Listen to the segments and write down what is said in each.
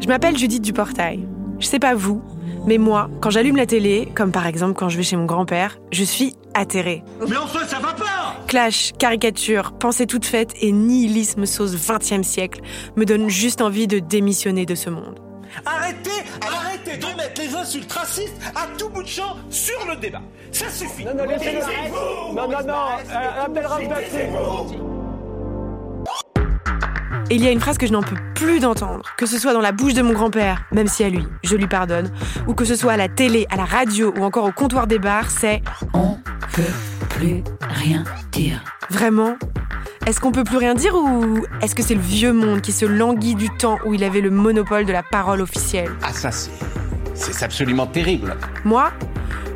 Je m'appelle Judith Duportail. Je sais pas vous, mais moi, quand j'allume la télé, comme par exemple quand je vais chez mon grand-père, je suis atterrée. Mais enfin, ça va pas Clash, caricature, pensée toute faite et nihilisme sauce 20e siècle me donnent juste envie de démissionner de ce monde. Arrêtez, arrêtez de mettre les insultes racistes à tout bout de champ sur le débat. Ça suffit. Non, non, laissez-le. Non, non, non, euh, Abdel Et il y a une phrase que je n'en peux plus d'entendre, que ce soit dans la bouche de mon grand-père, même si à lui, je lui pardonne, ou que ce soit à la télé, à la radio ou encore au comptoir des bars, c'est On peut plus rien dire. vraiment? Est-ce qu'on peut plus rien dire ou est-ce que c'est le vieux monde qui se languit du temps où il avait le monopole de la parole officielle? Ah ça c'est... C'est absolument terrible. Moi,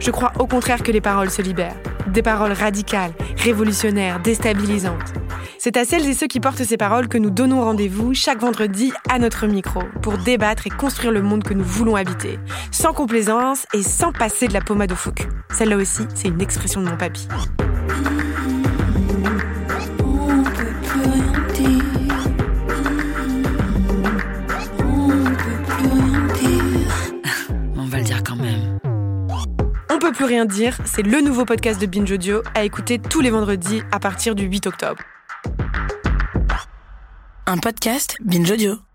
je crois au contraire que les paroles se libèrent. Des paroles radicales, révolutionnaires, déstabilisantes. C'est à celles et ceux qui portent ces paroles que nous donnons rendez-vous chaque vendredi à notre micro pour débattre et construire le monde que nous voulons habiter, sans complaisance et sans passer de la pommade au phoque. Celle-là aussi, c'est une expression de mon papy. On peut plus rien dire. On peut plus rien dire. On va le dire quand même. On peut plus rien dire, c'est le nouveau podcast de Binge Audio à écouter tous les vendredis à partir du 8 octobre. Un podcast Binge Audio.